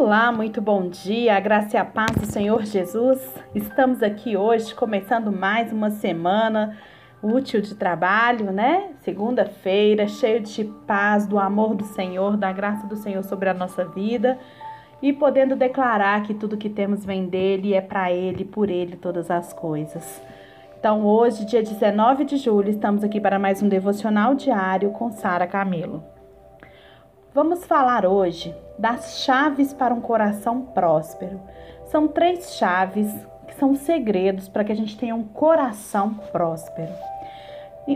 Olá, muito bom dia, a graça e a paz do Senhor Jesus. Estamos aqui hoje começando mais uma semana útil de trabalho, né? Segunda-feira, cheio de paz, do amor do Senhor, da graça do Senhor sobre a nossa vida e podendo declarar que tudo que temos vem dele é para ele, por ele todas as coisas. Então, hoje, dia 19 de julho, estamos aqui para mais um devocional diário com Sara Camilo. Vamos falar hoje das chaves para um coração próspero. São três chaves que são segredos para que a gente tenha um coração próspero.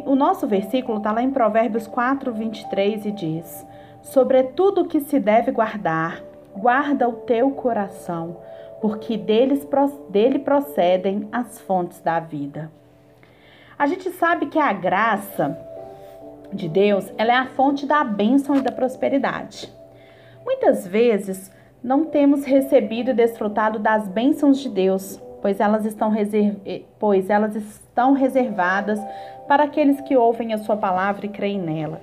O nosso versículo está lá em Provérbios 4, 23 e diz: Sobretudo que se deve guardar, guarda o teu coração, porque deles, dele procedem as fontes da vida. A gente sabe que a graça de Deus ela é a fonte da bênção e da prosperidade. Muitas vezes não temos recebido e desfrutado das bênçãos de Deus, pois elas estão, reserv... Eh, pois elas estão reservadas para aqueles que ouvem a sua palavra e creem nela.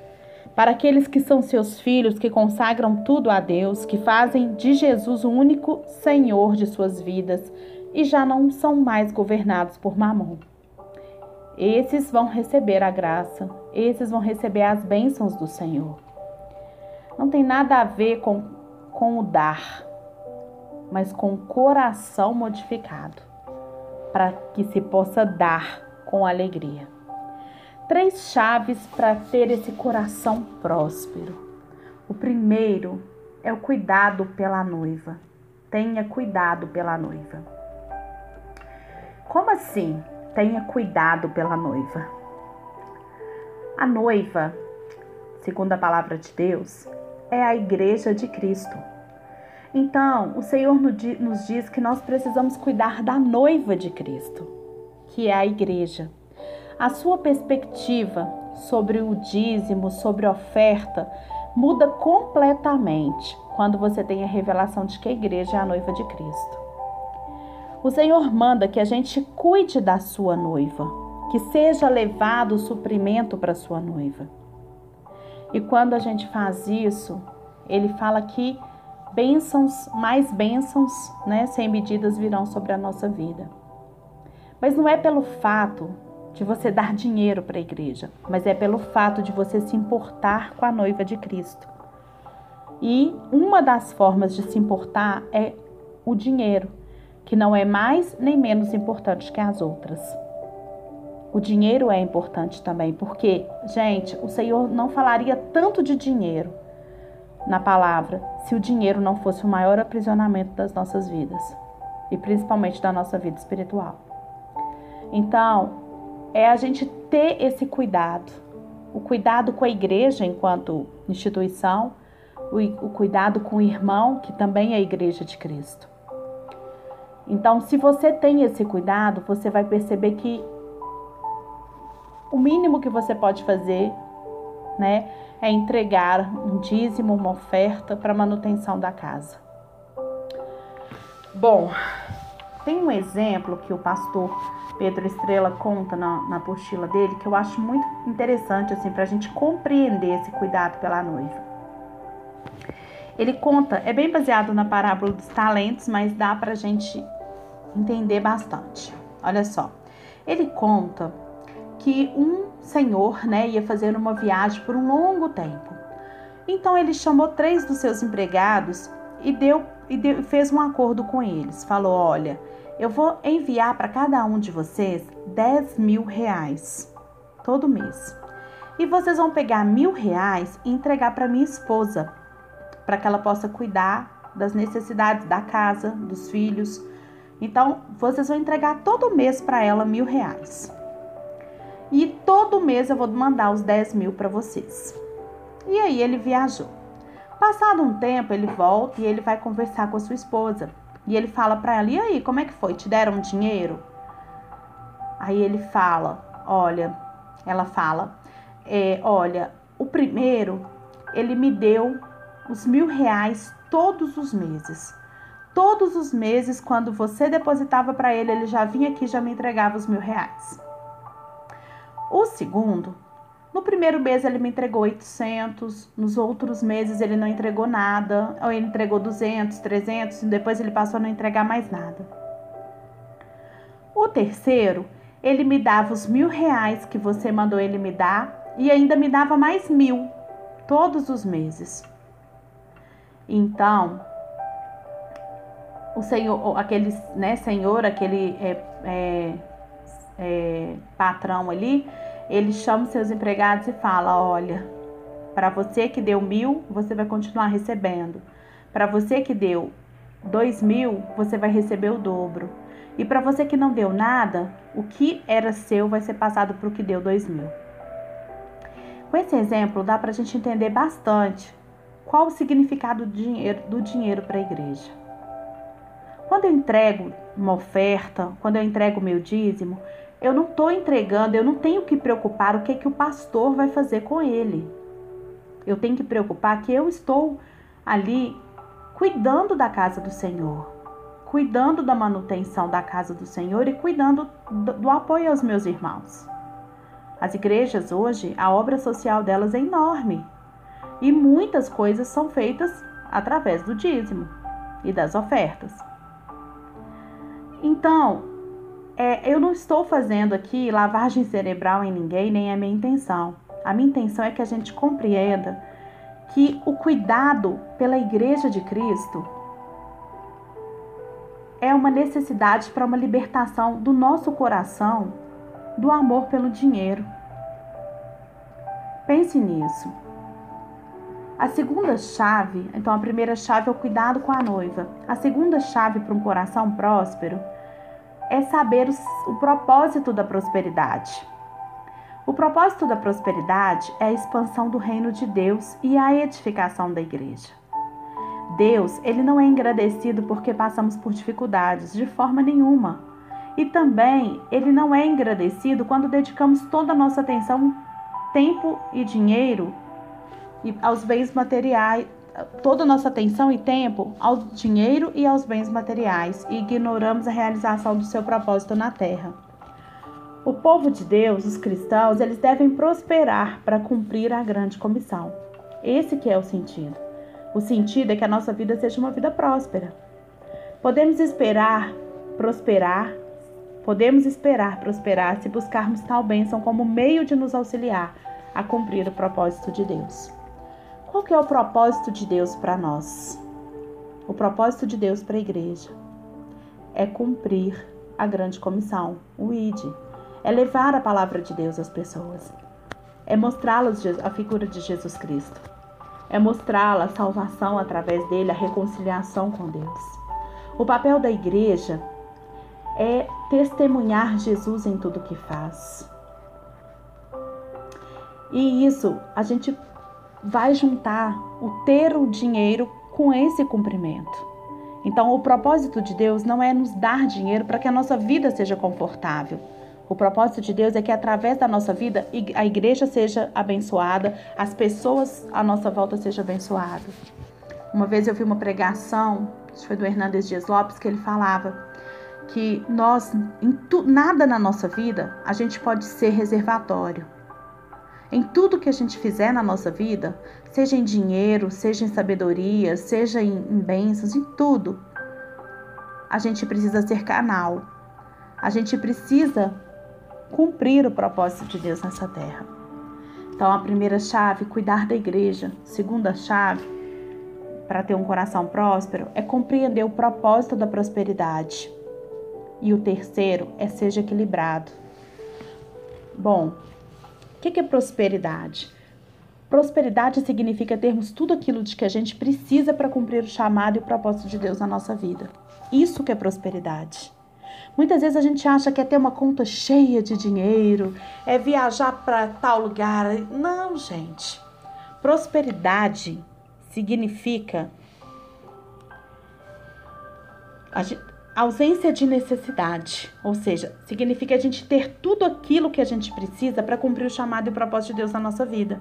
Para aqueles que são seus filhos, que consagram tudo a Deus, que fazem de Jesus o único Senhor de suas vidas e já não são mais governados por Mamon. Esses vão receber a graça, esses vão receber as bênçãos do Senhor não tem nada a ver com, com o dar, mas com o coração modificado, para que se possa dar com alegria. Três chaves para ter esse coração próspero. O primeiro é o cuidado pela noiva. Tenha cuidado pela noiva. Como assim? Tenha cuidado pela noiva. A noiva, segundo a palavra de Deus, é a igreja de Cristo. Então, o Senhor nos diz que nós precisamos cuidar da noiva de Cristo, que é a igreja. A sua perspectiva sobre o dízimo, sobre a oferta, muda completamente quando você tem a revelação de que a igreja é a noiva de Cristo. O Senhor manda que a gente cuide da sua noiva, que seja levado o suprimento para sua noiva. E quando a gente faz isso, ele fala que bênçãos, mais bênçãos, né, sem medidas virão sobre a nossa vida. Mas não é pelo fato de você dar dinheiro para a igreja, mas é pelo fato de você se importar com a noiva de Cristo. E uma das formas de se importar é o dinheiro, que não é mais nem menos importante que as outras. O dinheiro é importante também, porque, gente, o Senhor não falaria tanto de dinheiro na palavra se o dinheiro não fosse o maior aprisionamento das nossas vidas e principalmente da nossa vida espiritual. Então, é a gente ter esse cuidado, o cuidado com a igreja enquanto instituição, o, cuidado com o irmão, que também é a igreja de Cristo. Então, se você tem esse cuidado, você vai perceber que o mínimo que você pode fazer, né, é entregar um dízimo, uma oferta para manutenção da casa. Bom, tem um exemplo que o pastor Pedro Estrela conta na, na dele que eu acho muito interessante assim para a gente compreender esse cuidado pela noiva. Ele conta, é bem baseado na parábola dos talentos, mas dá para a gente entender bastante. Olha só, ele conta que um senhor né, ia fazer uma viagem por um longo tempo. Então ele chamou três dos seus empregados e deu e deu, fez um acordo com eles. Falou: Olha, eu vou enviar para cada um de vocês 10 mil reais todo mês. E vocês vão pegar mil reais e entregar para minha esposa, para que ela possa cuidar das necessidades da casa, dos filhos. Então, vocês vão entregar todo mês para ela mil reais. E todo mês eu vou mandar os 10 mil para vocês. E aí ele viajou. Passado um tempo, ele volta e ele vai conversar com a sua esposa. E ele fala para ela: E aí, como é que foi? Te deram dinheiro? Aí ele fala: Olha, ela fala: é, Olha, o primeiro, ele me deu os mil reais todos os meses. Todos os meses, quando você depositava para ele, ele já vinha aqui já me entregava os mil reais. O segundo No primeiro mês ele me entregou 800, nos outros meses ele não entregou nada, ou ele entregou 200, 300 e depois ele passou a não entregar mais nada. O terceiro, ele me dava os mil reais que você mandou ele me dar e ainda me dava mais mil todos os meses. Então, o senhor, aquele né, senhor, aquele é, é, é, patrão ali, ele chama os seus empregados e fala: olha, para você que deu mil, você vai continuar recebendo. Para você que deu dois mil, você vai receber o dobro. E para você que não deu nada, o que era seu vai ser passado para o que deu dois mil. Com esse exemplo, dá para a gente entender bastante qual o significado do dinheiro, do dinheiro para a igreja. Quando eu entrego uma oferta, quando eu entrego o meu dízimo, eu não estou entregando, eu não tenho que preocupar o que, que o pastor vai fazer com ele. Eu tenho que preocupar que eu estou ali cuidando da casa do Senhor, cuidando da manutenção da casa do Senhor e cuidando do, do apoio aos meus irmãos. As igrejas hoje, a obra social delas é enorme e muitas coisas são feitas através do dízimo e das ofertas. Então, é, eu não estou fazendo aqui lavagem cerebral em ninguém, nem é minha intenção. A minha intenção é que a gente compreenda que o cuidado pela Igreja de Cristo é uma necessidade para uma libertação do nosso coração do amor pelo dinheiro. Pense nisso. A segunda chave, então a primeira chave é o cuidado com a noiva. A segunda chave para um coração próspero é saber o, o propósito da prosperidade. O propósito da prosperidade é a expansão do reino de Deus e a edificação da igreja. Deus, ele não é engrandecido porque passamos por dificuldades, de forma nenhuma. E também, ele não é engrandecido quando dedicamos toda a nossa atenção, tempo e dinheiro aos bens materiais, toda a nossa atenção e tempo ao dinheiro e aos bens materiais e ignoramos a realização do seu propósito na terra. O povo de Deus, os cristãos, eles devem prosperar para cumprir a grande comissão. Esse que é o sentido. O sentido é que a nossa vida seja uma vida próspera. Podemos esperar prosperar, podemos esperar prosperar se buscarmos tal bênção como meio de nos auxiliar a cumprir o propósito de Deus. Qual que é o propósito de Deus para nós? O propósito de Deus para a igreja é cumprir a grande comissão, o ID. É levar a palavra de Deus às pessoas. É mostrá-las a figura de Jesus Cristo. É mostrá-la a salvação através dele, a reconciliação com Deus. O papel da igreja é testemunhar Jesus em tudo que faz. E isso a gente vai juntar o ter o dinheiro com esse cumprimento. Então, o propósito de Deus não é nos dar dinheiro para que a nossa vida seja confortável. O propósito de Deus é que através da nossa vida a igreja seja abençoada, as pessoas à nossa volta sejam abençoadas. Uma vez eu vi uma pregação, que foi do Hernandes Dias Lopes, que ele falava que nós, em tu, nada na nossa vida, a gente pode ser reservatório. Em tudo que a gente fizer na nossa vida, seja em dinheiro, seja em sabedoria, seja em, em bênçãos, em tudo, a gente precisa ser canal. A gente precisa cumprir o propósito de Deus nessa terra. Então, a primeira chave, cuidar da igreja. Segunda chave, para ter um coração próspero, é compreender o propósito da prosperidade. E o terceiro é seja equilibrado. Bom, o que é prosperidade? Prosperidade significa termos tudo aquilo de que a gente precisa para cumprir o chamado e o propósito de Deus na nossa vida. Isso que é prosperidade. Muitas vezes a gente acha que é ter uma conta cheia de dinheiro, é viajar para tal lugar. Não, gente. Prosperidade significa ausência de necessidade, ou seja, significa a gente ter tudo aquilo que a gente precisa para cumprir o chamado e o propósito de Deus na nossa vida.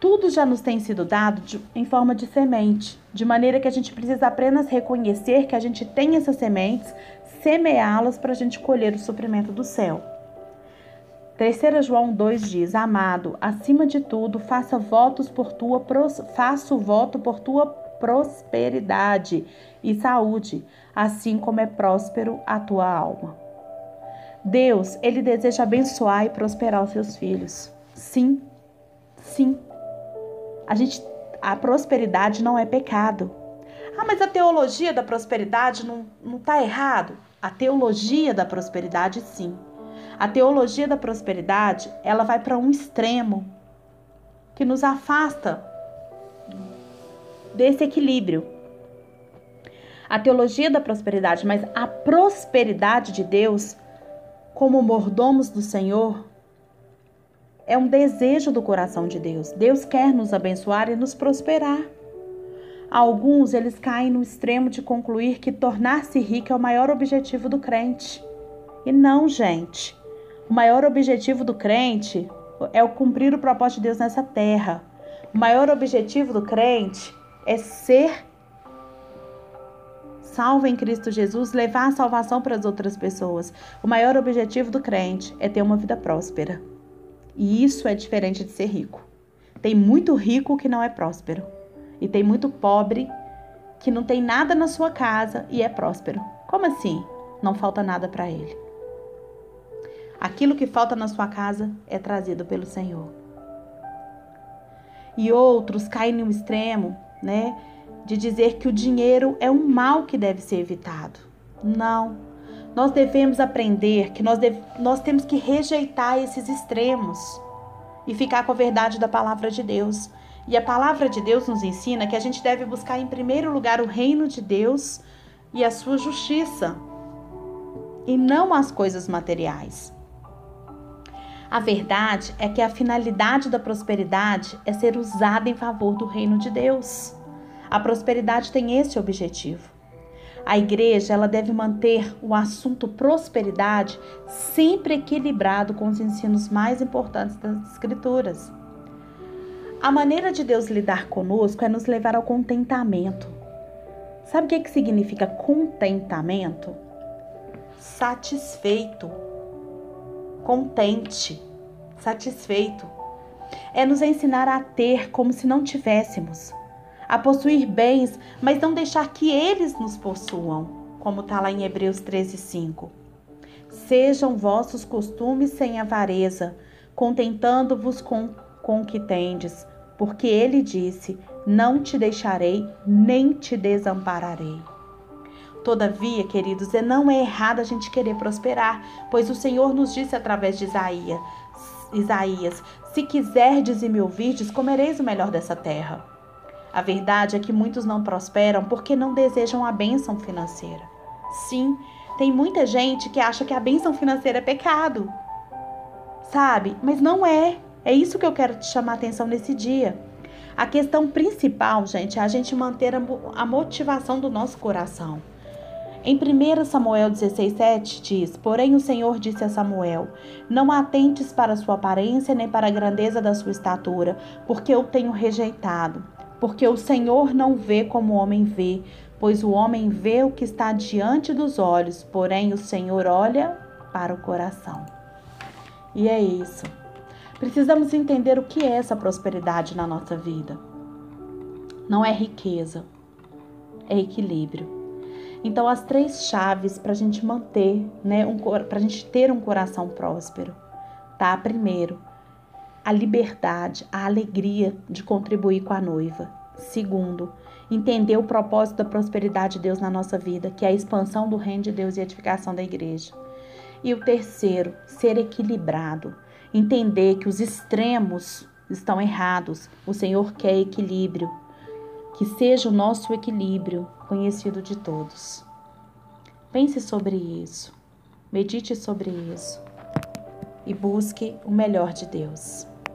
Tudo já nos tem sido dado de, em forma de semente, de maneira que a gente precisa apenas reconhecer que a gente tem essas sementes, semeá-las para a gente colher o suprimento do céu. 3 João 2 diz: Amado, acima de tudo, faça votos por tua faço voto por tua prosperidade e saúde, assim como é próspero a tua alma. Deus, ele deseja abençoar e prosperar os seus filhos. Sim. Sim. A gente a prosperidade não é pecado. Ah, mas a teologia da prosperidade não está errado? A teologia da prosperidade, sim. A teologia da prosperidade, ela vai para um extremo que nos afasta desse equilíbrio. A teologia da prosperidade, mas a prosperidade de Deus, como mordomos do Senhor, é um desejo do coração de Deus. Deus quer nos abençoar e nos prosperar. Alguns eles caem no extremo de concluir que tornar-se rico é o maior objetivo do crente. E não, gente. O maior objetivo do crente é o cumprir o propósito de Deus nessa terra. O maior objetivo do crente é ser salvo em Cristo Jesus, levar a salvação para as outras pessoas. O maior objetivo do crente é ter uma vida próspera. E isso é diferente de ser rico. Tem muito rico que não é próspero. E tem muito pobre que não tem nada na sua casa e é próspero. Como assim? Não falta nada para ele. Aquilo que falta na sua casa é trazido pelo Senhor. E outros caem no extremo, né, de dizer que o dinheiro é um mal que deve ser evitado. Não. Nós devemos aprender que nós, deve, nós temos que rejeitar esses extremos e ficar com a verdade da palavra de Deus. E a palavra de Deus nos ensina que a gente deve buscar em primeiro lugar o reino de Deus e a sua justiça, e não as coisas materiais. A verdade é que a finalidade da prosperidade é ser usada em favor do reino de Deus. A prosperidade tem esse objetivo. A igreja ela deve manter o assunto prosperidade sempre equilibrado com os ensinos mais importantes das Escrituras. A maneira de Deus lidar conosco é nos levar ao contentamento. Sabe o que, que significa contentamento? Satisfeito contente, satisfeito. É nos ensinar a ter como se não tivéssemos, a possuir bens, mas não deixar que eles nos possuam, como está lá em Hebreus 13, 5. Sejam vossos costumes sem avareza, contentando-vos com, com o que tendes, porque ele disse: Não te deixarei, nem te desampararei. Todavia, queridos, é não é errado a gente querer prosperar, pois o Senhor nos disse através de Isaías, Isaías: Se quiserdes e me ouvirdes, comereis o melhor dessa terra. A verdade é que muitos não prosperam porque não desejam a bênção financeira. Sim, tem muita gente que acha que a bênção financeira é pecado. Sabe? Mas não é. É isso que eu quero te chamar a atenção nesse dia. A questão principal, gente, é a gente manter a motivação do nosso coração. Em 1 Samuel 16,7 diz: Porém o Senhor disse a Samuel: Não atentes para sua aparência nem para a grandeza da sua estatura, porque eu tenho rejeitado. Porque o Senhor não vê como o homem vê, pois o homem vê o que está diante dos olhos, porém o Senhor olha para o coração. E é isso. Precisamos entender o que é essa prosperidade na nossa vida. Não é riqueza, é equilíbrio. Então, as três chaves para a gente manter, né, um, para a gente ter um coração próspero, tá? Primeiro, a liberdade, a alegria de contribuir com a noiva. Segundo, entender o propósito da prosperidade de Deus na nossa vida, que é a expansão do reino de Deus e a edificação da igreja. E o terceiro, ser equilibrado, entender que os extremos estão errados. O Senhor quer equilíbrio, que seja o nosso equilíbrio conhecido de todos. Pense sobre isso, medite sobre isso e busque o melhor de Deus.